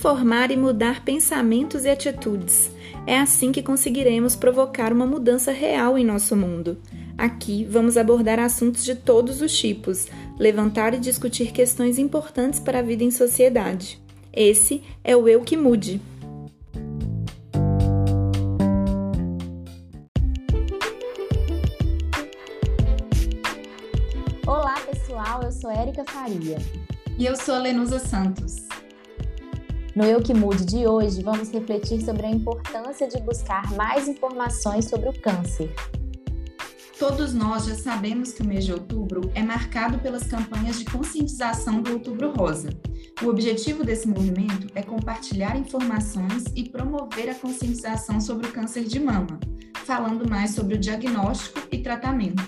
informar e mudar pensamentos e atitudes. É assim que conseguiremos provocar uma mudança real em nosso mundo. Aqui vamos abordar assuntos de todos os tipos, levantar e discutir questões importantes para a vida em sociedade. Esse é o Eu que Mude. Olá, pessoal, eu sou Érica Faria. E eu sou a Lenusa Santos. No Eu Que Mude de hoje, vamos refletir sobre a importância de buscar mais informações sobre o câncer. Todos nós já sabemos que o mês de outubro é marcado pelas campanhas de conscientização do Outubro Rosa. O objetivo desse movimento é compartilhar informações e promover a conscientização sobre o câncer de mama, falando mais sobre o diagnóstico e tratamento.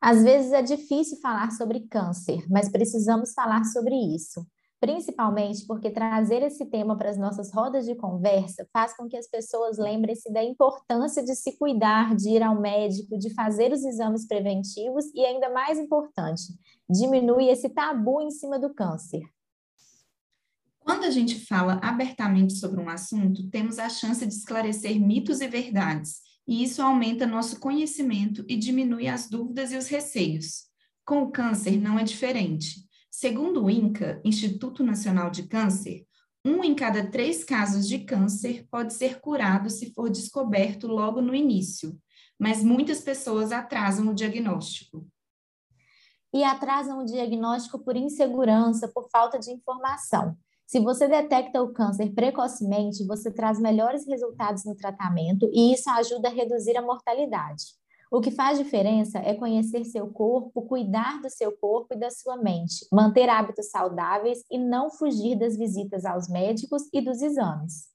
Às vezes é difícil falar sobre câncer, mas precisamos falar sobre isso. Principalmente porque trazer esse tema para as nossas rodas de conversa faz com que as pessoas lembrem-se da importância de se cuidar, de ir ao médico, de fazer os exames preventivos e, ainda mais importante, diminui esse tabu em cima do câncer. Quando a gente fala abertamente sobre um assunto, temos a chance de esclarecer mitos e verdades e isso aumenta nosso conhecimento e diminui as dúvidas e os receios. Com o câncer não é diferente. Segundo o INCA, Instituto Nacional de Câncer, um em cada três casos de câncer pode ser curado se for descoberto logo no início, mas muitas pessoas atrasam o diagnóstico. E atrasam o diagnóstico por insegurança, por falta de informação. Se você detecta o câncer precocemente, você traz melhores resultados no tratamento e isso ajuda a reduzir a mortalidade. O que faz diferença é conhecer seu corpo, cuidar do seu corpo e da sua mente, manter hábitos saudáveis e não fugir das visitas aos médicos e dos exames.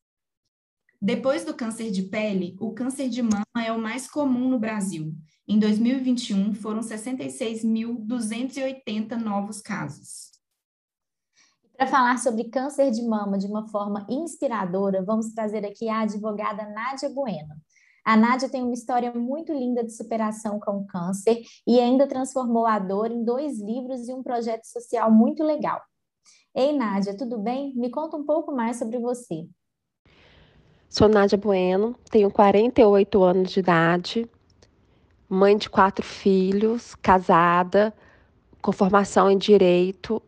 Depois do câncer de pele, o câncer de mama é o mais comum no Brasil. Em 2021, foram 66.280 novos casos. Para falar sobre câncer de mama de uma forma inspiradora, vamos trazer aqui a advogada Nádia Bueno. A Nádia tem uma história muito linda de superação com o câncer e ainda transformou a dor em dois livros e um projeto social muito legal. Ei, Nádia, tudo bem? Me conta um pouco mais sobre você. Sou Nádia Bueno, tenho 48 anos de idade, mãe de quatro filhos, casada, com formação em direito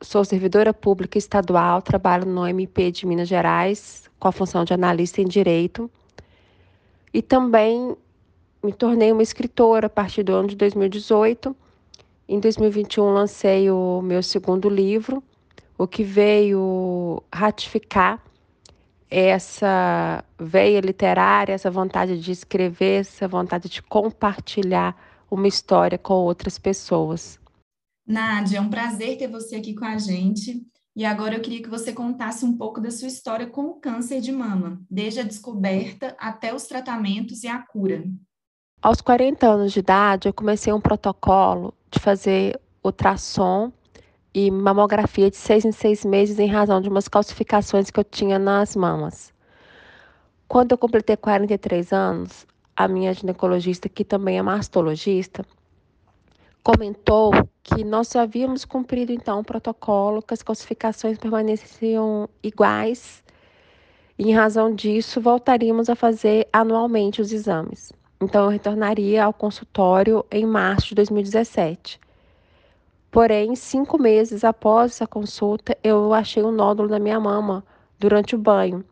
sou servidora pública estadual, trabalho no MP de Minas Gerais, com a função de analista em direito. E também me tornei uma escritora a partir do ano de 2018. Em 2021 lancei o meu segundo livro, o que veio ratificar essa veia literária, essa vontade de escrever, essa vontade de compartilhar uma história com outras pessoas. Nádia, é um prazer ter você aqui com a gente. E agora eu queria que você contasse um pouco da sua história com o câncer de mama, desde a descoberta até os tratamentos e a cura. Aos 40 anos de idade, eu comecei um protocolo de fazer ultrassom e mamografia de seis em seis meses em razão de umas calcificações que eu tinha nas mamas. Quando eu completei 43 anos, a minha ginecologista, que também é mastologista, comentou que nós havíamos cumprido então o protocolo, que as calcificações permaneciam iguais. E, em razão disso, voltaríamos a fazer anualmente os exames. Então, eu retornaria ao consultório em março de 2017. Porém, cinco meses após essa consulta, eu achei um nódulo na minha mama durante o banho.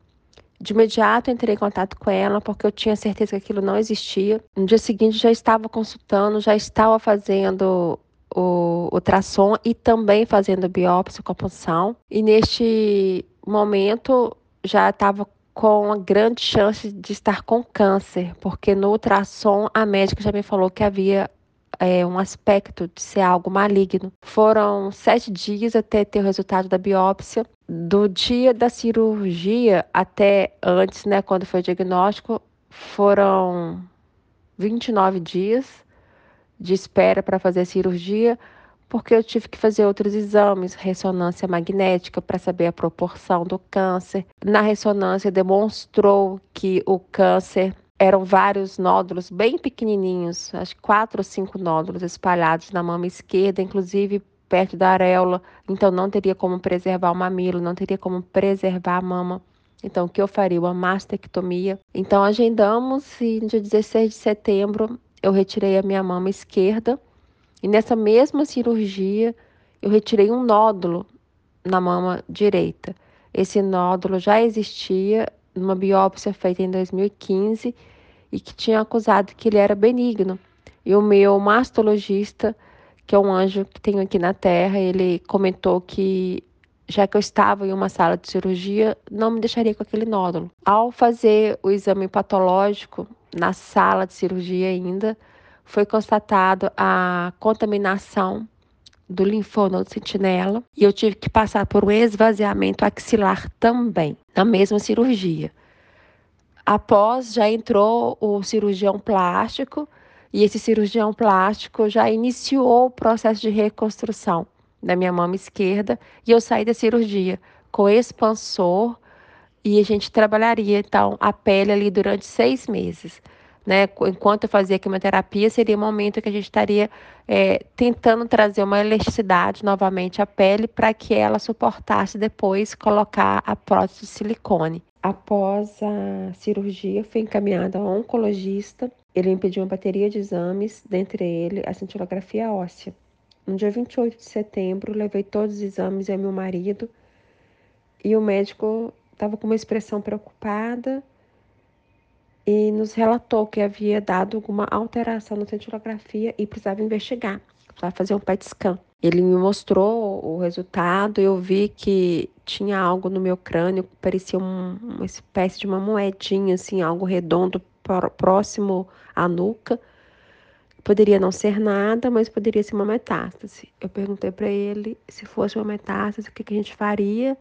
De imediato entrei em contato com ela porque eu tinha certeza que aquilo não existia. No dia seguinte já estava consultando, já estava fazendo o ultrassom e também fazendo biópsia com punção. E neste momento já estava com uma grande chance de estar com câncer, porque no ultrassom a médica já me falou que havia é, um aspecto de ser algo maligno. Foram sete dias até ter o resultado da biópsia. Do dia da cirurgia até antes, né, quando foi o diagnóstico, foram 29 dias de espera para fazer a cirurgia, porque eu tive que fazer outros exames, ressonância magnética para saber a proporção do câncer. Na ressonância demonstrou que o câncer eram vários nódulos bem pequenininhos, acho que quatro ou cinco nódulos espalhados na mama esquerda, inclusive perto da areola, então não teria como preservar o mamilo, não teria como preservar a mama. Então, o que eu faria? Uma mastectomia. Então, agendamos e no dia 16 de setembro eu retirei a minha mama esquerda. E nessa mesma cirurgia, eu retirei um nódulo na mama direita. Esse nódulo já existia numa biópsia feita em 2015 e que tinha acusado que ele era benigno. E o meu mastologista, que é um anjo que tenho aqui na Terra, ele comentou que já que eu estava em uma sala de cirurgia, não me deixaria com aquele nódulo. Ao fazer o exame patológico na sala de cirurgia ainda, foi constatado a contaminação do linfonodo sentinela e eu tive que passar por um esvaziamento axilar também, na mesma cirurgia. Após já entrou o cirurgião plástico e esse cirurgião plástico já iniciou o processo de reconstrução da minha mama esquerda e eu saí da cirurgia com expansor e a gente trabalharia então a pele ali durante seis meses. Né? Enquanto eu fazia quimioterapia, seria o momento que a gente estaria é, tentando trazer uma elasticidade novamente à pele para que ela suportasse depois colocar a prótese de silicone. Após a cirurgia, fui encaminhada a um oncologista. Ele me pediu uma bateria de exames, dentre eles a cintilografia óssea. No dia 28 de setembro, levei todos os exames ao meu marido e o médico estava com uma expressão preocupada e nos relatou que havia dado alguma alteração na cintilografia e precisava investigar, precisava fazer um PET scan. Ele me mostrou o resultado, eu vi que tinha algo no meu crânio, parecia um, uma espécie de uma moedinha, assim, algo redondo próximo à nuca. Poderia não ser nada, mas poderia ser uma metástase. Eu perguntei para ele se fosse uma metástase, o que, que a gente faria.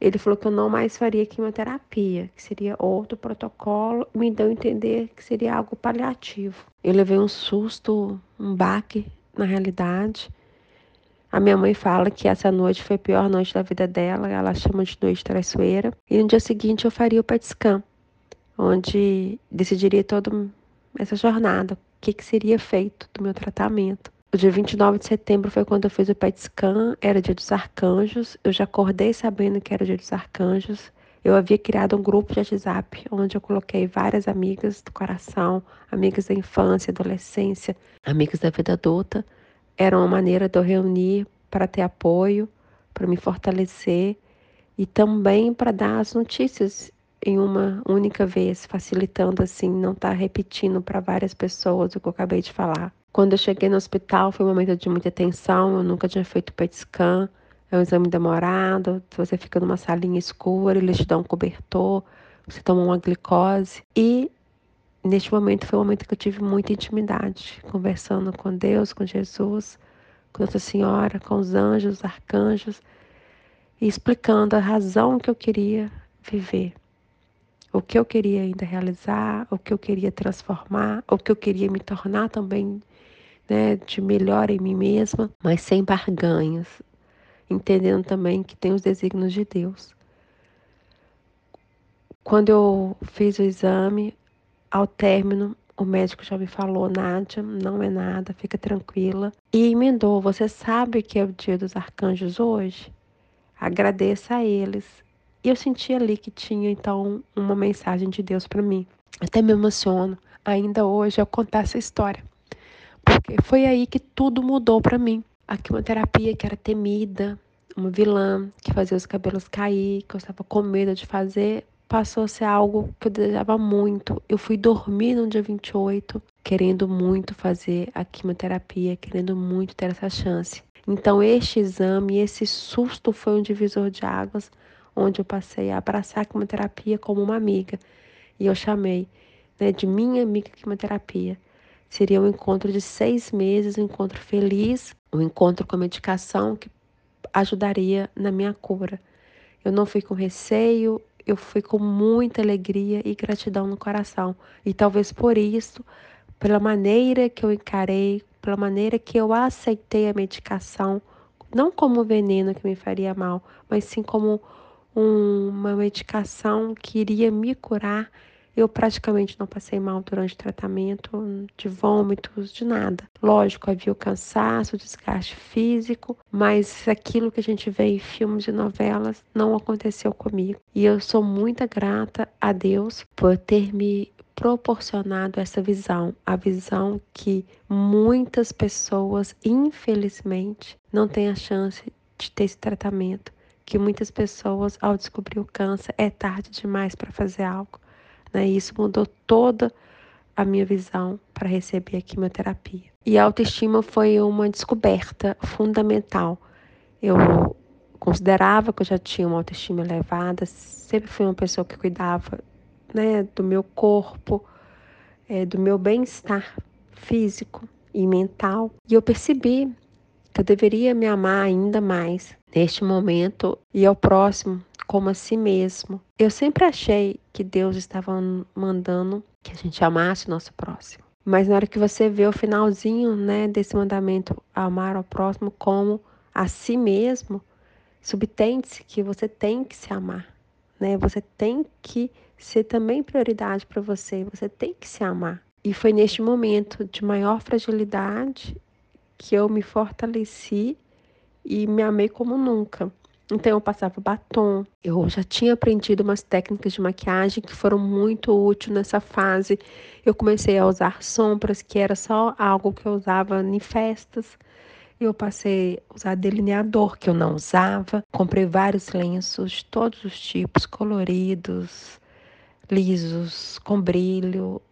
Ele falou que eu não mais faria quimioterapia, que seria outro protocolo, me deu a entender que seria algo paliativo. Eu levei um susto, um baque na realidade. A minha mãe fala que essa noite foi a pior noite da vida dela, ela chama de noite traiçoeira. E no dia seguinte eu faria o PET scan, onde decidiria toda essa jornada, que, que seria feito do meu tratamento. O dia 29 de setembro foi quando eu fiz o PET scan, era dia dos arcanjos. Eu já acordei sabendo que era dia dos arcanjos. Eu havia criado um grupo de WhatsApp onde eu coloquei várias amigas do coração, amigas da infância, adolescência, amigas da vida adulta. Era uma maneira de eu reunir para ter apoio, para me fortalecer e também para dar as notícias em uma única vez, facilitando assim, não estar tá repetindo para várias pessoas o que eu acabei de falar. Quando eu cheguei no hospital, foi um momento de muita tensão, eu nunca tinha feito PET scan, é um exame demorado, você fica numa salinha escura, eles te dão um cobertor, você toma uma glicose. E neste momento foi um momento que eu tive muita intimidade, conversando com Deus, com Jesus, com Nossa Senhora, com os anjos, os arcanjos, e explicando a razão que eu queria viver o que eu queria ainda realizar, o que eu queria transformar, o que eu queria me tornar também né, de melhor em mim mesma, mas sem barganhas, entendendo também que tem os desígnios de Deus. Quando eu fiz o exame, ao término, o médico já me falou, Nádia, não é nada, fica tranquila. E emendou, você sabe que é o dia dos arcanjos hoje? Agradeça a eles e eu senti ali que tinha então uma mensagem de Deus para mim. Até me emociono ainda hoje ao contar essa história. Porque foi aí que tudo mudou para mim. A quimioterapia que era temida, uma vilã que fazia os cabelos cair, que eu estava com medo de fazer, passou a ser algo que eu desejava muito. Eu fui dormir no dia 28, querendo muito fazer a quimioterapia, querendo muito ter essa chance. Então, este exame, esse susto foi um divisor de águas onde eu passei a abraçar a quimioterapia como uma amiga. E eu chamei né, de minha amiga quimioterapia. Seria um encontro de seis meses, um encontro feliz, um encontro com a medicação que ajudaria na minha cura. Eu não fui com receio, eu fui com muita alegria e gratidão no coração. E talvez por isso, pela maneira que eu encarei, pela maneira que eu aceitei a medicação, não como veneno que me faria mal, mas sim como uma medicação que iria me curar, Eu praticamente não passei mal durante o tratamento, de vômitos, de nada. Lógico, havia o cansaço, o desgaste físico, mas aquilo que a gente vê em filmes e novelas não aconteceu comigo. E eu sou muito grata a Deus por ter me proporcionado essa visão, a visão que muitas pessoas, infelizmente, não têm a chance de ter esse tratamento, que muitas pessoas, ao descobrir o câncer, é tarde demais para fazer algo. Né? E isso mudou toda a minha visão para receber a quimioterapia. E a autoestima foi uma descoberta fundamental. Eu considerava que eu já tinha uma autoestima elevada, sempre fui uma pessoa que cuidava né, do meu corpo, é, do meu bem-estar físico e mental. E eu percebi que eu deveria me amar ainda mais neste momento e ao próximo como a si mesmo. Eu sempre achei que Deus estava mandando que a gente amasse o nosso próximo. Mas na hora que você vê o finalzinho, né, desse mandamento, amar ao próximo como a si mesmo, subtende-se que você tem que se amar, né? Você tem que ser também prioridade para você, você tem que se amar. E foi neste momento de maior fragilidade que eu me fortaleci e me amei como nunca. Então eu passava batom. Eu já tinha aprendido umas técnicas de maquiagem que foram muito úteis nessa fase. Eu comecei a usar sombras, que era só algo que eu usava em festas. Eu passei a usar delineador, que eu não usava. Comprei vários lenços de todos os tipos, coloridos, lisos, com brilho.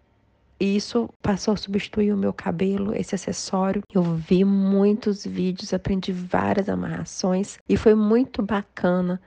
E isso passou a substituir o meu cabelo, esse acessório. Eu vi muitos vídeos, aprendi várias amarrações e foi muito bacana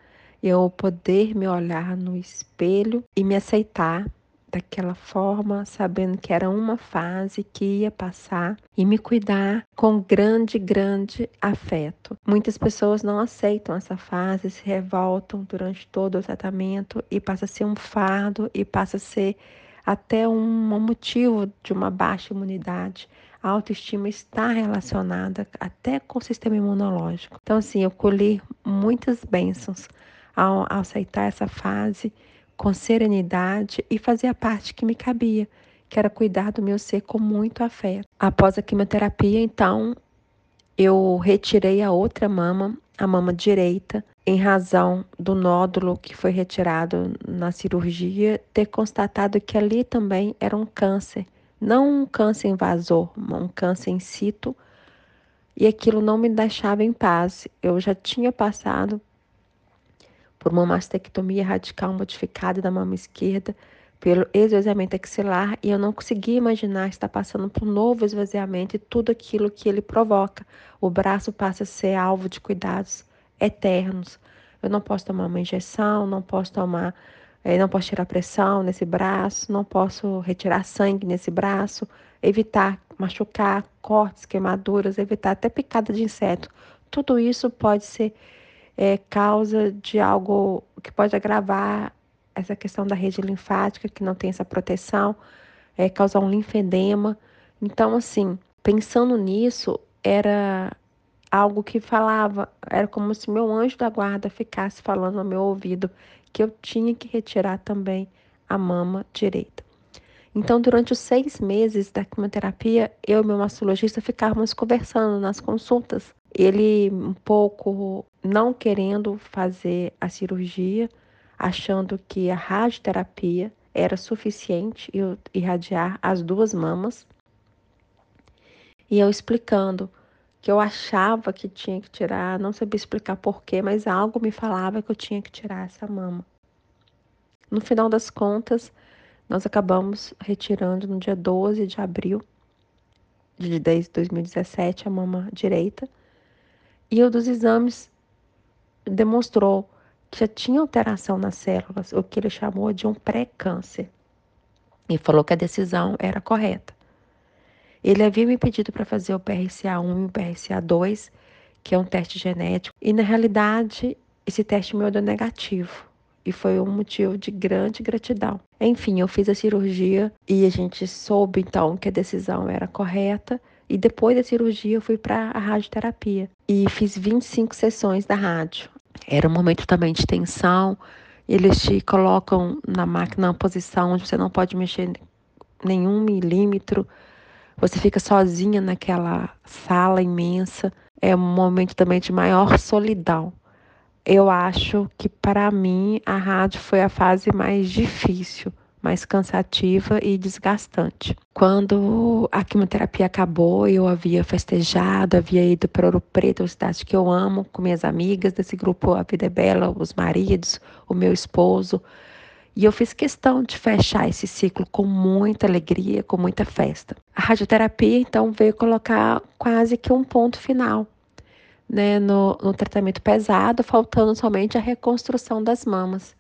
eu poder me olhar no espelho e me aceitar daquela forma, sabendo que era uma fase que ia passar e me cuidar com grande, grande afeto. Muitas pessoas não aceitam essa fase, se revoltam durante todo o tratamento e passa a ser um fardo e passa a ser até um motivo de uma baixa imunidade. A autoestima está relacionada até com o sistema imunológico. Então, assim, eu colhi muitas bênçãos ao, aceitar essa fase com serenidade e fazer a parte que me cabia, que era cuidar do meu ser com muito afeto. Após a quimioterapia, então, eu retirei a outra mama, a mama direita, em razão do nódulo que foi retirado na cirurgia, ter constatado que ali também era um câncer, não um câncer invasor, um câncer in situ, e aquilo não me deixava em paz. Eu já tinha passado por uma mastectomia radical modificada da mama esquerda, pelo esvaziamento axilar, e eu não conseguia imaginar estar passando por um novo esvaziamento e tudo aquilo que ele provoca. O braço passa a ser alvo de cuidados eternos. Eu não posso tomar uma injeção, não posso tomar, eh, não posso tirar pressão nesse braço, não posso retirar sangue nesse braço, evitar machucar, cortes, queimaduras, evitar até picada de inseto. Tudo isso pode ser é, causa de algo que pode agravar essa questão da rede linfática, que não tem essa proteção, é, causar um linfedema. Então, assim, pensando nisso, era algo que falava, era como se meu anjo da guarda ficasse falando no meu ouvido que eu tinha que retirar também a mama direita. Então, durante os seis meses da quimioterapia, eu e meu mastologista ficávamos conversando nas consultas. Ele um pouco não querendo fazer a cirurgia, achando que a radioterapia era suficiente e irradiar as duas mamas. E eu explicando que eu achava que tinha que tirar, não sabia explicar porquê, mas algo me falava que eu tinha que tirar essa mama. No final das contas, nós acabamos retirando no dia 12 de abril de 2017 a mama direita. E o dos exames demonstrou já tinha alteração nas células, o que ele chamou de um pré-câncer. E falou que a decisão era correta. Ele havia me pedido para fazer o PRCA1 e o PRCA2, que é um teste genético, e na realidade esse teste meu deu negativo. E foi um motivo de grande gratidão. Enfim, eu fiz a cirurgia e a gente soube então que a decisão era correta. E depois da cirurgia eu fui para a radioterapia e fiz 25 sessões da rádio. Era um momento também de tensão Eles te colocam na máquina uma posição onde você não pode mexer nenhum milímetro. Você fica sozinha naquela sala imensa. É um momento também de maior solidão. Eu acho que para mim a rádio foi a fase mais difícil, mais cansativa e desgastante. Quando a quimioterapia acabou, eu havia festejado, havia ido para Ouro Preto, uma cidade que eu amo, com minhas amigas desse grupo A Vida é Bela, os maridos, o meu esposo. E eu fiz questão de fechar esse ciclo com muita alegria, com muita festa. A radioterapia, então, veio colocar quase que um ponto final né, no, no tratamento pesado, faltando somente a reconstrução das mamas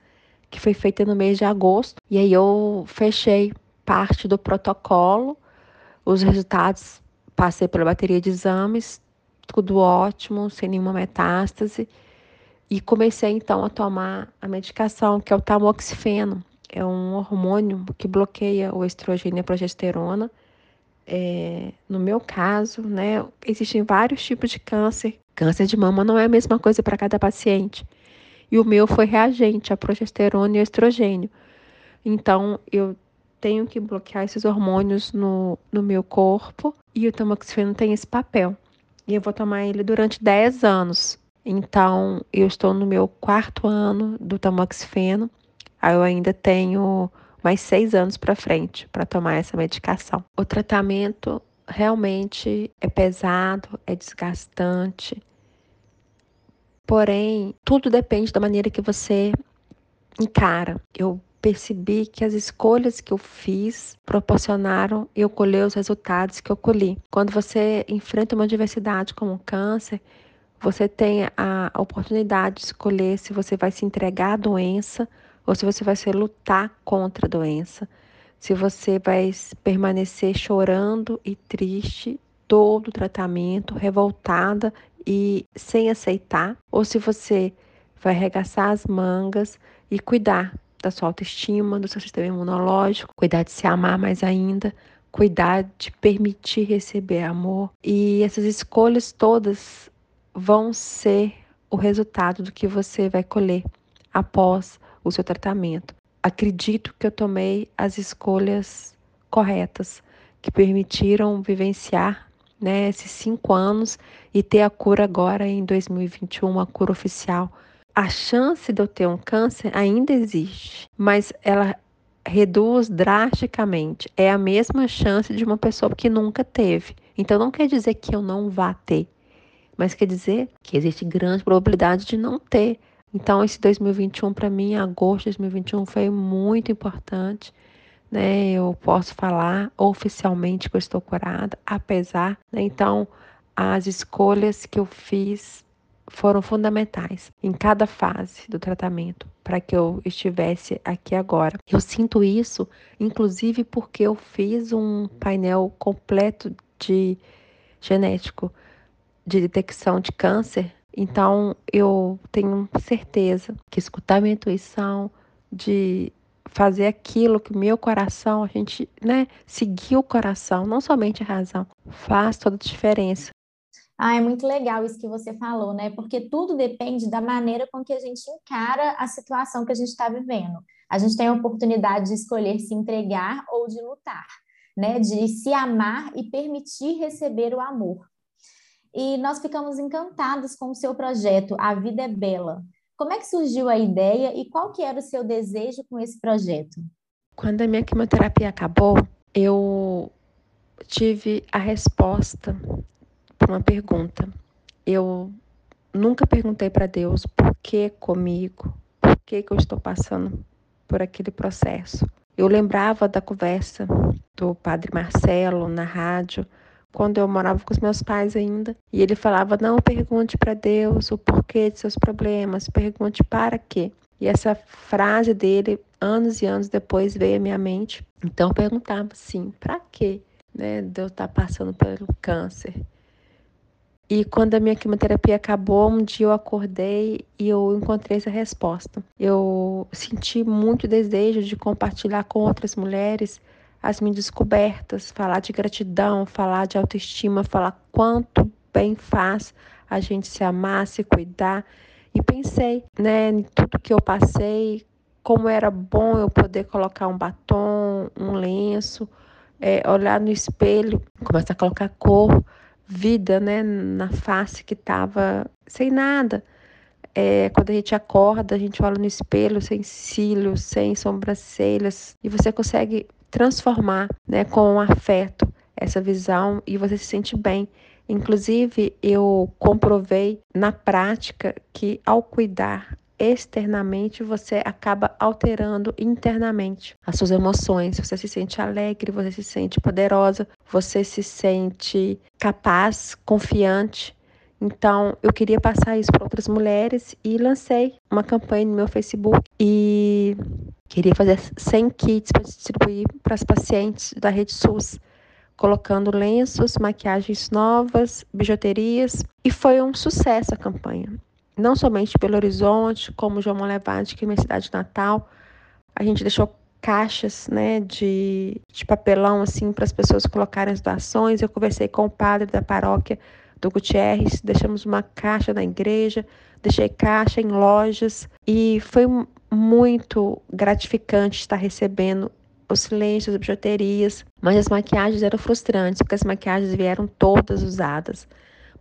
que foi feita no mês de agosto. E aí eu fechei parte do protocolo, os resultados, passei pela bateria de exames, tudo ótimo, sem nenhuma metástase. E comecei então a tomar a medicação, que é o tamoxifeno. É um hormônio que bloqueia o estrogênio e a progesterona. É, no meu caso, né, existem vários tipos de câncer. Câncer de mama não é a mesma coisa para cada paciente e o meu foi reagente a progesterona e ao estrogênio. Então, eu tenho que bloquear esses hormônios no, no meu corpo e o tamoxifeno tem esse papel. E eu vou tomar ele durante 10 anos. Então, eu estou no meu quarto ano do tamoxifeno. Aí eu ainda tenho mais seis anos para frente para tomar essa medicação. O tratamento realmente é pesado, é desgastante, Porém, tudo depende da maneira que você encara. Eu percebi que as escolhas que eu fiz proporcionaram eu colher os resultados que eu colhi. Quando você enfrenta uma diversidade como o câncer, você tem a oportunidade de escolher se você vai se entregar à doença ou se você vai se lutar contra a doença. Se você vai permanecer chorando e triste todo o tratamento, revoltada e sem aceitar, ou se você vai arregaçar as mangas e cuidar da sua autoestima, do seu sistema imunológico, cuidar de se amar mais ainda, cuidar de permitir receber amor. E essas escolhas todas vão ser o resultado do que você vai colher após o seu tratamento. Acredito que eu tomei as escolhas corretas que permitiram vivenciar né, esses cinco anos e ter a cura agora em 2021, a cura oficial. A chance de eu ter um câncer ainda existe, mas ela reduz drasticamente. É a mesma chance de uma pessoa que nunca teve. Então não quer dizer que eu não vá ter, mas quer dizer que existe grande probabilidade de não ter. Então esse 2021 para mim, agosto de 2021 foi muito importante né? Eu posso falar oficialmente que eu estou curada, apesar, né? Então, as escolhas que eu fiz foram fundamentais em cada fase do tratamento para que eu estivesse aqui agora. Eu sinto isso, inclusive porque eu fiz um painel completo de genético de detecção de câncer. Então eu tenho certeza que escutar minha intuição, de fazer aquilo que o meu coração, a gente, né, seguir o coração, não somente a razão, faz toda a diferença. Ah, é muito legal isso que você falou, né? Porque tudo depende da maneira com que a gente encara a situação que a gente está vivendo. A gente tem a oportunidade de escolher se entregar ou de lutar, né? De se amar e permitir receber o amor. E nós ficamos encantados com o seu projeto A Vida é Bela, como é que surgiu a ideia e qual que era o seu desejo com esse projeto? Quando a minha quimioterapia acabou, eu tive a resposta para uma pergunta. Eu nunca perguntei para Deus por que comigo, por que, que eu estou passando por aquele processo. Eu lembrava da conversa do Padre Marcelo na rádio, quando eu morava com os meus pais ainda. E ele falava: não pergunte para Deus o porquê de seus problemas, pergunte para quê. E essa frase dele, anos e anos depois, veio à minha mente. Então eu perguntava assim: para quê? Né, de eu estar tá passando pelo câncer. E quando a minha quimioterapia acabou, um dia eu acordei e eu encontrei essa resposta. Eu senti muito desejo de compartilhar com outras mulheres as minhas descobertas, falar de gratidão, falar de autoestima, falar quanto bem faz a gente se amar, se cuidar. E pensei, né, em tudo que eu passei, como era bom eu poder colocar um batom, um lenço, é, olhar no espelho, começar a colocar cor, vida, né, na face que estava sem nada. É, quando a gente acorda, a gente olha no espelho sem cílios, sem sobrancelhas, e você consegue transformar né, com afeto essa visão e você se sente bem. Inclusive, eu comprovei na prática que ao cuidar externamente, você acaba alterando internamente as suas emoções. Você se sente alegre, você se sente poderosa, você se sente capaz, confiante. Então, eu queria passar isso para outras mulheres e lancei uma campanha no meu Facebook e queria fazer 100 kits para distribuir para as pacientes da rede SUS, colocando lenços, maquiagens novas, bijuterias, e foi um sucesso a campanha não somente Belo Horizonte, como João Levante, que é minha cidade natal. A gente deixou caixas né, de, de papelão assim para as pessoas colocarem as doações. Eu conversei com o padre da paróquia do Gutierrez, deixamos uma caixa na igreja, deixei caixa em lojas e foi muito gratificante estar recebendo os silêncios, as bijuterias, mas as maquiagens eram frustrantes, porque as maquiagens vieram todas usadas.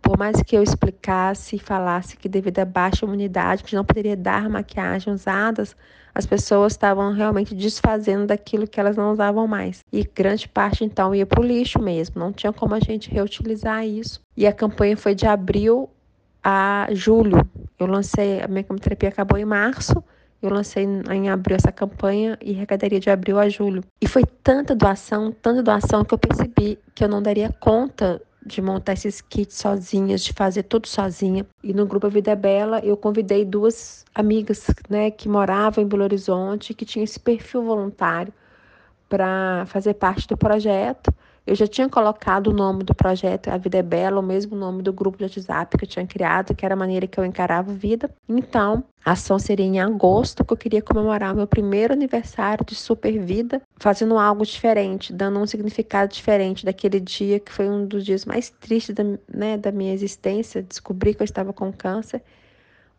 Por mais que eu explicasse e falasse que devido à baixa imunidade, que não poderia dar maquiagem usadas, as pessoas estavam realmente desfazendo daquilo que elas não usavam mais. E grande parte então ia para o lixo mesmo, não tinha como a gente reutilizar isso. E a campanha foi de abril a julho. Eu lancei, a minha quimioterapia acabou em março, eu lancei em abril essa campanha e arrecadaria de abril a julho. E foi tanta doação, tanta doação que eu percebi que eu não daria conta de montar esses kits sozinhas, de fazer tudo sozinha. E no grupo Vida Bela, eu convidei duas amigas, né, que moravam em Belo Horizonte, que tinham esse perfil voluntário para fazer parte do projeto. Eu já tinha colocado o nome do projeto A Vida é Bela, o mesmo nome do grupo de WhatsApp que eu tinha criado, que era a maneira que eu encarava a vida. Então, a ação seria em agosto, que eu queria comemorar o meu primeiro aniversário de super vida, fazendo algo diferente, dando um significado diferente daquele dia que foi um dos dias mais tristes da, né, da minha existência. Descobri que eu estava com câncer.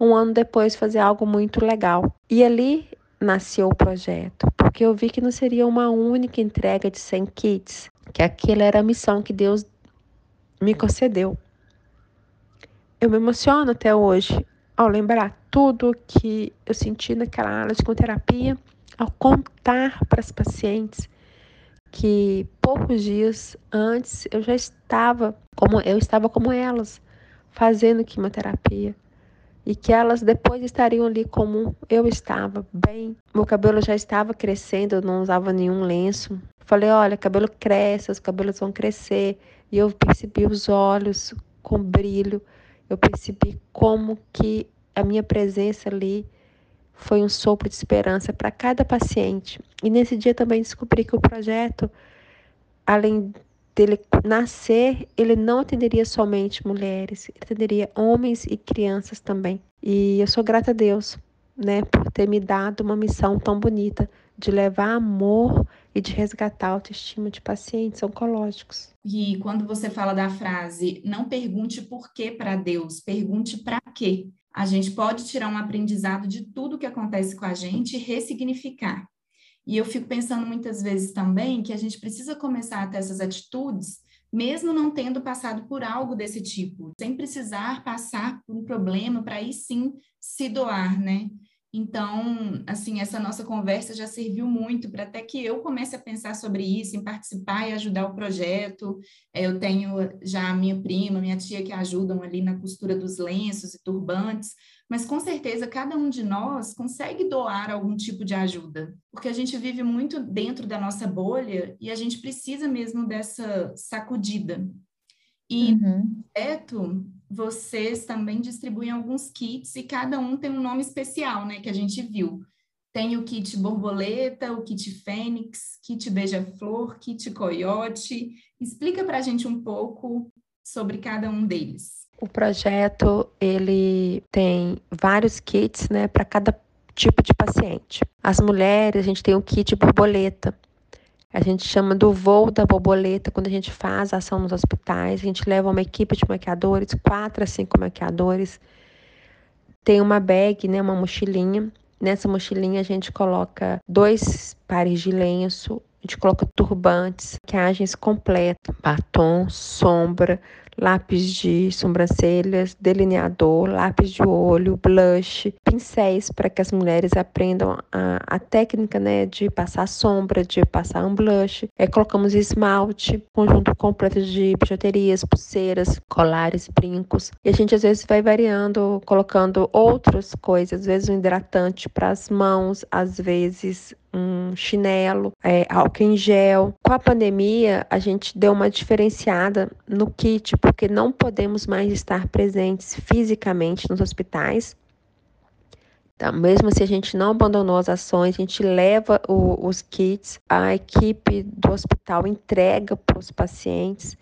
Um ano depois, fazer algo muito legal. E ali nasceu o projeto, porque eu vi que não seria uma única entrega de 100 kits, que aquela era a missão que Deus me concedeu. Eu me emociono até hoje ao lembrar tudo que eu senti naquela aula de terapia, ao contar para as pacientes que poucos dias antes eu já estava como eu estava como elas, fazendo quimioterapia e que elas depois estariam ali como eu estava, bem. Meu cabelo já estava crescendo, eu não usava nenhum lenço. Falei, olha, cabelo cresce, os cabelos vão crescer. E eu percebi os olhos com brilho. Eu percebi como que a minha presença ali foi um sopro de esperança para cada paciente. E nesse dia também descobri que o projeto, além dele nascer, ele não atenderia somente mulheres, ele atenderia homens e crianças também. E eu sou grata a Deus, né, por ter me dado uma missão tão bonita de levar amor e de resgatar a autoestima de pacientes oncológicos. E quando você fala da frase, não pergunte por que para Deus, pergunte para quê. A gente pode tirar um aprendizado de tudo que acontece com a gente e ressignificar. E eu fico pensando muitas vezes também que a gente precisa começar a ter essas atitudes, mesmo não tendo passado por algo desse tipo, sem precisar passar por um problema para aí sim se doar, né? Então, assim, essa nossa conversa já serviu muito para até que eu comece a pensar sobre isso, em participar e ajudar o projeto. É, eu tenho já a minha prima, minha tia que ajudam ali na costura dos lenços e turbantes, mas com certeza cada um de nós consegue doar algum tipo de ajuda, porque a gente vive muito dentro da nossa bolha e a gente precisa mesmo dessa sacudida. E uhum. projeto, vocês também distribuem alguns kits e cada um tem um nome especial, né, que a gente viu. Tem o kit borboleta, o kit fênix, kit beija-flor, kit coiote. Explica para a gente um pouco sobre cada um deles. O projeto ele tem vários kits, né, para cada tipo de paciente. As mulheres, a gente tem o kit borboleta, a gente chama do voo da borboleta quando a gente faz ação nos hospitais. A gente leva uma equipe de maquiadores, quatro a cinco maquiadores. Tem uma bag, né, uma mochilinha. Nessa mochilinha a gente coloca dois pares de lenço, a gente coloca turbantes, maquiagens completas, batom, sombra, lápis de sobrancelhas, delineador, lápis de olho, blush, pincéis para que as mulheres aprendam a, a técnica né, de passar sombra, de passar um blush. É, colocamos esmalte, conjunto completo de bijuterias, pulseiras, colares, brincos. E a gente às vezes vai variando, colocando outras coisas, às vezes um hidratante para as mãos, às vezes um chinelo, é, álcool em gel. Com a pandemia, a gente deu uma diferenciada no kit, porque não podemos mais estar presentes fisicamente nos hospitais. Então, mesmo se a gente não abandonou as ações, a gente leva o, os kits, a equipe do hospital entrega para os pacientes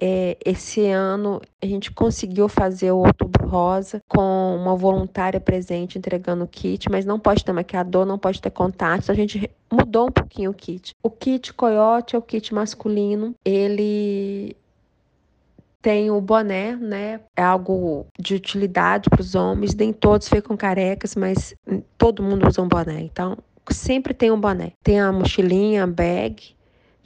é, esse ano a gente conseguiu fazer o Outubro Rosa com uma voluntária presente entregando o kit, mas não pode ter maquiador, não pode ter contato. A gente mudou um pouquinho o kit. O kit Coyote é o kit masculino. Ele tem o boné, né? É algo de utilidade para os homens. Nem todos ficam carecas, mas todo mundo usa um boné. Então, sempre tem um boné. Tem a mochilinha, a bag,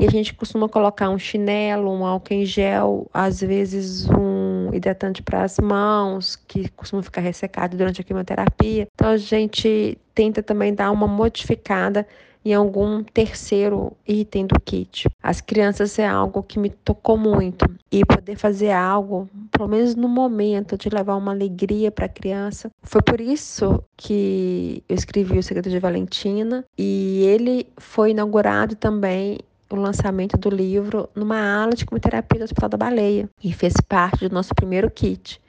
e a gente costuma colocar um chinelo, um álcool em gel, às vezes um hidratante para as mãos, que costuma ficar ressecado durante a quimioterapia. Então a gente tenta também dar uma modificada em algum terceiro item do kit. As crianças é algo que me tocou muito e poder fazer algo, pelo menos no momento, de levar uma alegria para a criança. Foi por isso que eu escrevi O Segredo de Valentina e ele foi inaugurado também o lançamento do livro numa aula de quimioterapia do Hospital da Baleia e fez parte do nosso primeiro kit.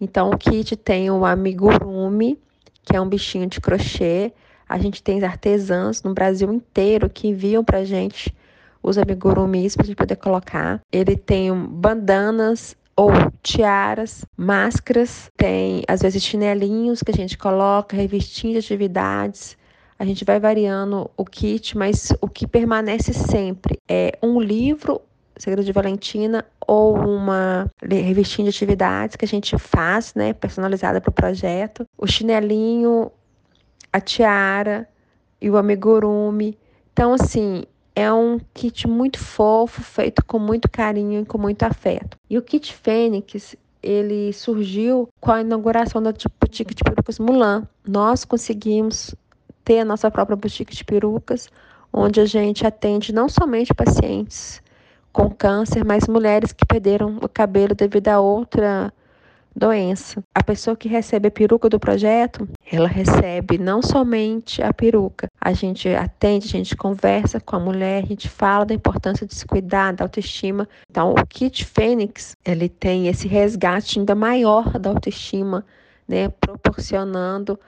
Então, o kit tem o amigurumi, que é um bichinho de crochê. A gente tem artesãs no Brasil inteiro que enviam para gente os amigurumis para a gente poder colocar. Ele tem bandanas ou tiaras, máscaras, tem às vezes chinelinhos que a gente coloca, revistinhas de atividades, a gente vai variando o kit, mas o que permanece sempre é um livro, Segredo de Valentina, ou uma revistinha de atividades que a gente faz, né, personalizada para o projeto, o chinelinho, a tiara e o amigurumi. Então, assim, é um kit muito fofo, feito com muito carinho e com muito afeto. E o kit Fênix, ele surgiu com a inauguração da boutique de perucas Mulan. Nós conseguimos ter a nossa própria boutique de perucas, onde a gente atende não somente pacientes com câncer, mas mulheres que perderam o cabelo devido a outra doença. A pessoa que recebe a peruca do projeto, ela recebe não somente a peruca. A gente atende, a gente conversa com a mulher, a gente fala da importância de se cuidar, da autoestima. Então, o kit Fênix, ele tem esse resgate ainda maior da autoestima, né, proporcionando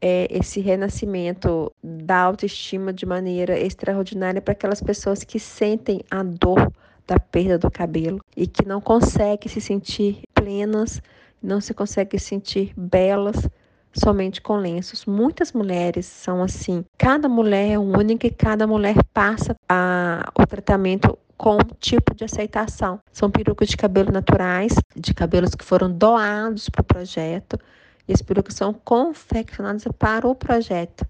é, esse renascimento da autoestima de maneira extraordinária para aquelas pessoas que sentem a dor da perda do cabelo e que não conseguem se sentir plenas, não se conseguem sentir belas somente com lenços. Muitas mulheres são assim. Cada mulher é única e cada mulher passa a, o tratamento com tipo de aceitação. São perucas de cabelo naturais, de cabelos que foram doados para o projeto e as perucas são confeccionadas para o projeto.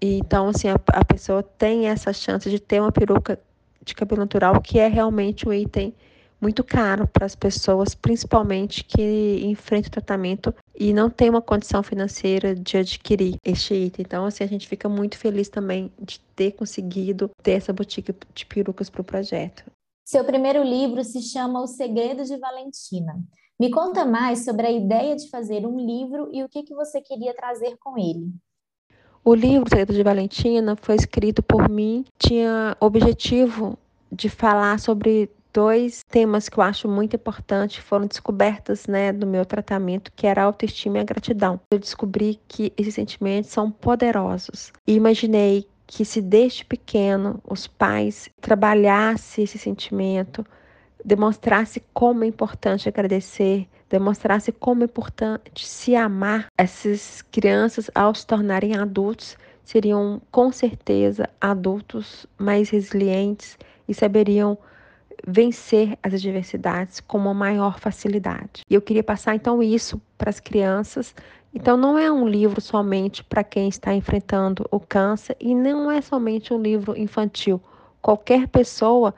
E, então, assim, a, a pessoa tem essa chance de ter uma peruca de cabelo natural, que é realmente um item muito caro para as pessoas, principalmente que enfrentam tratamento e não tem uma condição financeira de adquirir este item. Então, assim, a gente fica muito feliz também de ter conseguido ter essa boutique de perucas para o projeto. Seu primeiro livro se chama O Segredo de Valentina. Me conta mais sobre a ideia de fazer um livro e o que, que você queria trazer com ele. O livro Segredo de Valentina foi escrito por mim, tinha objetivo de falar sobre dois temas que eu acho muito importantes, foram descobertas né, no meu tratamento, que era a autoestima e a gratidão. Eu descobri que esses sentimentos são poderosos. E imaginei que se desde pequeno os pais trabalhassem esse sentimento, demonstrasse como é importante agradecer, demonstrasse como é importante se amar. Essas crianças, ao se tornarem adultos, seriam com certeza adultos mais resilientes e saberiam vencer as adversidades com uma maior facilidade. E eu queria passar então isso para as crianças Então, não é um livro somente para quem está enfrentando o câncer e não é somente um livro infantil. Qualquer pessoa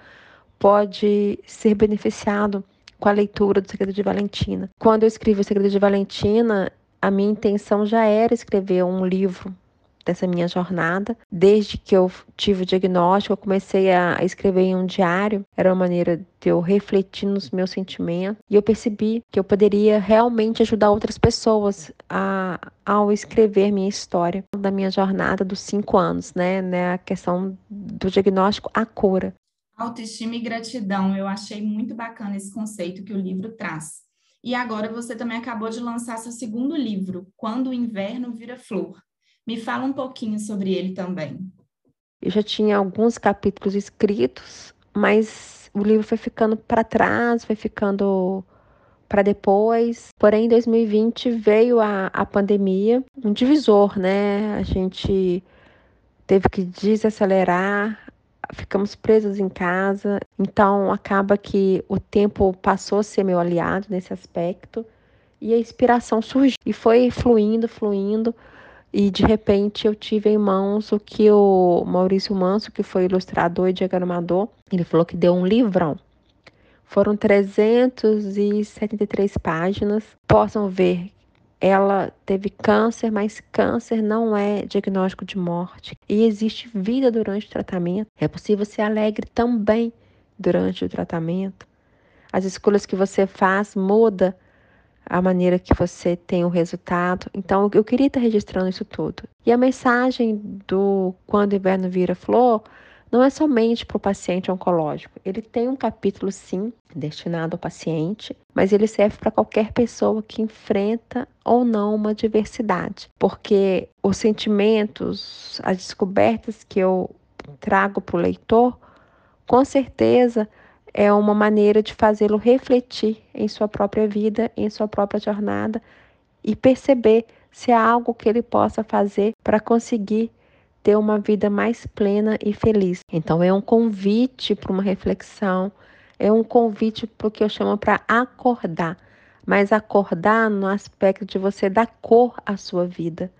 pode ser beneficiado com a leitura do Segredo de Valentina. Quando eu escrevi o Segredo de Valentina, a minha intenção já era escrever um livro dessa minha jornada. Desde que eu tive o diagnóstico, eu comecei a escrever em um diário. Era uma maneira de eu refletir nos meus sentimentos. E eu percebi que eu poderia realmente ajudar outras pessoas a, ao escrever minha história da minha jornada dos cinco anos, né? né? A questão do diagnóstico à cura. Autoestima e gratidão. Eu achei muito bacana esse conceito que o livro traz. E agora você também acabou de lançar seu segundo livro, Quando o Inverno Vira Flor. Me fala um pouquinho sobre ele também. Eu já tinha alguns capítulos escritos, mas o livro foi ficando para trás, foi ficando para depois. Porém, em 2020 veio a, a pandemia, um divisor, né? A gente teve que desacelerar, ficamos presos em casa, então acaba que o tempo passou a ser meu aliado nesse aspecto e a inspiração surgiu e foi fluindo, fluindo. E de repente eu tive em mãos o que o Maurício Manso, que foi ilustrador e diagramador, ele falou que deu um livrão. Foram 373 páginas. Possam ver, ela teve câncer, mas câncer não é diagnóstico de morte. E existe vida durante o tratamento. É possível ser alegre também durante o tratamento. As escolhas que você faz muda a maneira que você tem o resultado. Então, eu queria estar registrando isso tudo. E a mensagem do Quando o Inverno Vira Flor não é somente para o paciente oncológico. Ele tem um capítulo, sim, destinado ao paciente, mas ele serve para qualquer pessoa que enfrenta ou não uma diversidade, porque os sentimentos, as descobertas que eu trago para o leitor, com certeza é uma maneira de fazê-lo refletir em sua própria vida, em sua própria jornada e perceber se há algo que ele possa fazer para conseguir ter uma vida mais plena e feliz. Então é um convite para uma reflexão, é um convite para o que eu chamo para acordar, mas acordar no aspecto de você dar cor à sua vida.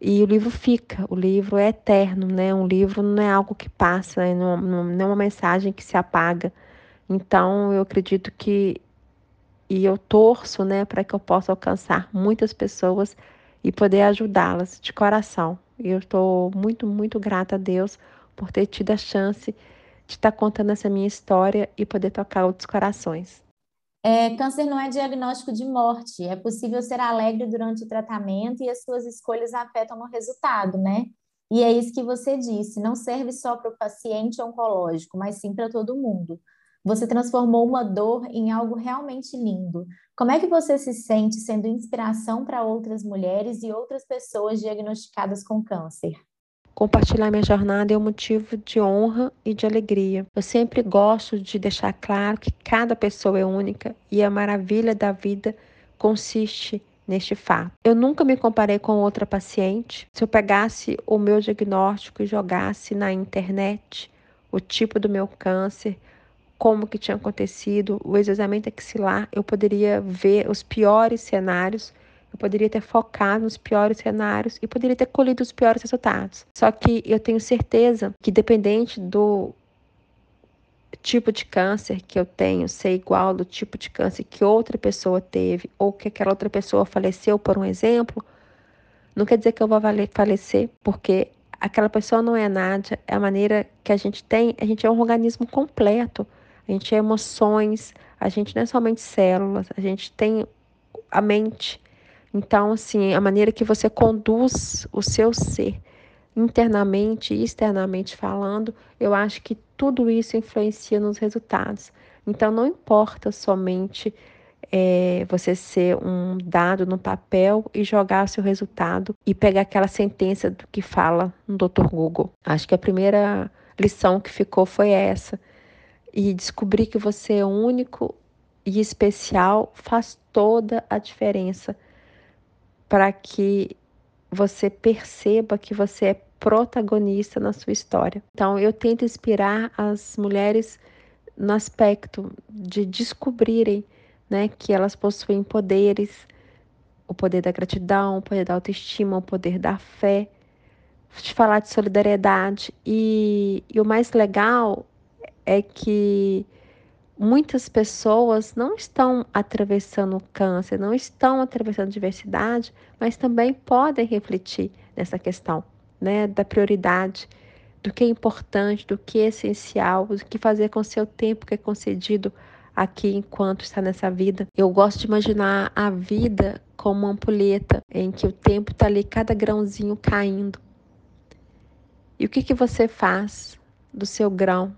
E o livro fica, o livro é eterno, né? Um livro não é algo que passa, não, não é uma mensagem que se apaga. Então, eu acredito que e eu torço, né, para que eu possa alcançar muitas pessoas e poder ajudá-las de coração. E eu estou muito, muito grata a Deus por ter tido a chance de estar contando essa minha história e poder tocar outros corações. É, câncer não é diagnóstico de morte. É possível ser alegre durante o tratamento e as suas escolhas afetam o resultado, né? E é isso que você disse. Não serve só para o paciente oncológico, mas sim para todo mundo. Você transformou uma dor em algo realmente lindo. Como é que você se sente sendo inspiração para outras mulheres e outras pessoas diagnosticadas com câncer? Compartilhar minha jornada é um motivo de honra e de alegria. Eu sempre gosto de deixar claro que cada pessoa é única e a maravilha da vida consiste neste fato. Eu nunca me comparei com outra paciente. Se eu pegasse o meu diagnóstico e jogasse na internet o tipo do meu câncer, como que tinha acontecido, o examiamento axilar, eu poderia ver os piores cenários, eu poderia ter focado nos piores cenários e poderia ter colhido os piores resultados. Só que eu tenho certeza que dependente do tipo de câncer que eu tenho ser igual do tipo de câncer que outra pessoa teve ou que aquela outra pessoa faleceu, por um exemplo, não quer dizer que eu vou falecer, porque aquela pessoa não é nada, é a maneira que a gente tem, a gente é um organismo completo a gente é emoções, a gente não é somente células, a gente tem a mente. Então, assim, a maneira que você conduz o seu ser internamente e externamente falando, eu acho que tudo isso influencia nos resultados. Então, não importa somente é, você ser um dado no papel e jogar seu resultado e pegar aquela sentença do que fala no Dr. Google. Acho que a primeira lição que ficou foi essa e descobrir que você é único e especial faz toda a diferença para que você perceba que você é protagonista na sua história. Então, eu tento inspirar as mulheres no aspecto de descobrirem né, que elas possuem poderes, o poder da gratidão, o poder da autoestima, o poder da fé, de falar de solidariedade. E, e o mais legal é que muitas pessoas não estão atravessando câncer, não estão atravessando diversidade, mas também podem refletir nessa questão, né, da prioridade, do que é importante, do que é essencial, do que fazer com o seu tempo que é concedido aqui enquanto está nessa vida. Eu gosto de imaginar a vida como uma ampulheta em que o tempo está ali, cada grãozinho caindo. E o que, que você faz do seu grão?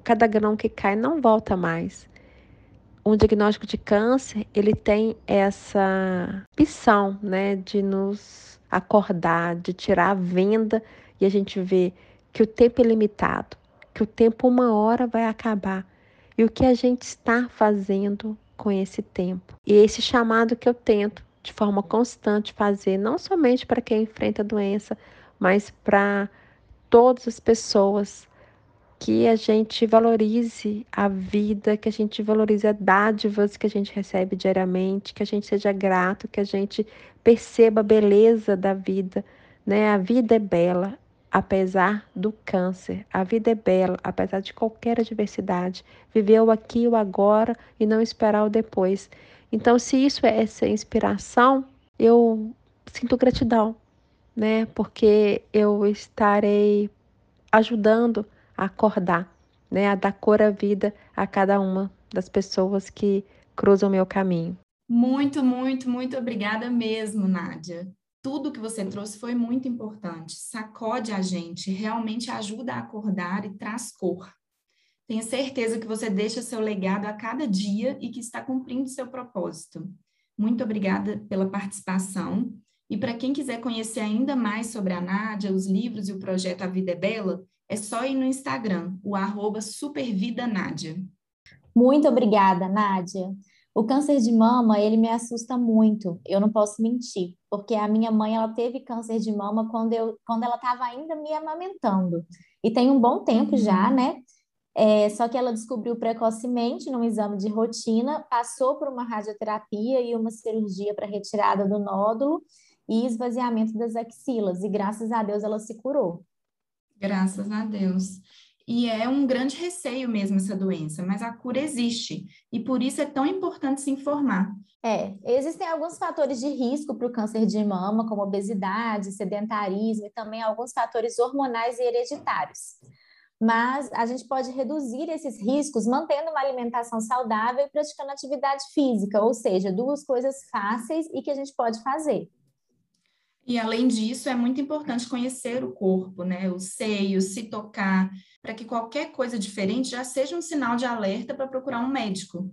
Cada grão que cai não volta mais. Um diagnóstico de câncer, ele tem essa missão, né, de nos acordar, de tirar a venda e a gente vê que o tempo é limitado, que o tempo uma hora vai acabar e o que a gente está fazendo com esse tempo. E esse chamado que eu tento de forma constante fazer, não somente para quem enfrenta a doença, mas para todas as pessoas, que a gente valorize a vida, que a gente valorize as dádivas que a gente recebe diariamente, que a gente seja grato, que a gente perceba a beleza da vida, né? A vida é bela, apesar do câncer. A vida é bela, apesar de qualquer adversidade. Viver o aqui o agora e não esperar o depois. Então, se isso é essa inspiração, eu sinto gratidão, né? Porque eu estarei ajudando a acordar, né? A dar cor à vida a cada uma das pessoas que cruzam meu caminho. Muito, muito, muito obrigada mesmo, Nádia tudo que você trouxe foi muito importante. Sacode a gente, realmente ajuda a acordar e traz cor. Tenha certeza que você deixa seu legado a cada dia e que está cumprindo seu propósito. Muito obrigada pela participação. E para quem quiser conhecer ainda mais sobre a Nádia, os livros e o projeto A Vida é Bela, é só ir no Instagram, o arroba supervidanádia. Muito obrigada, Nádia. O câncer de mama, ele me assusta muito, eu não posso mentir, porque a minha mãe, ela teve câncer de mama quando, eu, quando ela estava ainda me amamentando. E tem um bom tempo já, uhum. né? É, só que ela descobriu precocemente num exame de rotina, passou por uma radioterapia e uma cirurgia para retirada do nódulo e esvaziamento das axilas, e graças a Deus ela se curou. Graças a Deus. E é um grande receio mesmo essa doença, mas a cura existe. E por isso é tão importante se informar. É, existem alguns fatores de risco para o câncer de mama, como obesidade, sedentarismo e também alguns fatores hormonais e hereditários. Mas a gente pode reduzir esses riscos mantendo uma alimentação saudável e praticando atividade física, ou seja, duas coisas fáceis e que a gente pode fazer. E além disso, é muito importante conhecer o corpo, né? Os seios, se tocar, para que qualquer coisa diferente já seja um sinal de alerta para procurar um médico.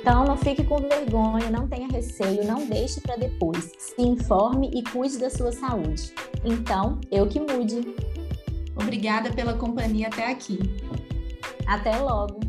Então, não fique com vergonha, não tenha receio, não deixe para depois. Se informe e cuide da sua saúde. Então, eu que mude. Obrigada pela companhia até aqui. Até logo.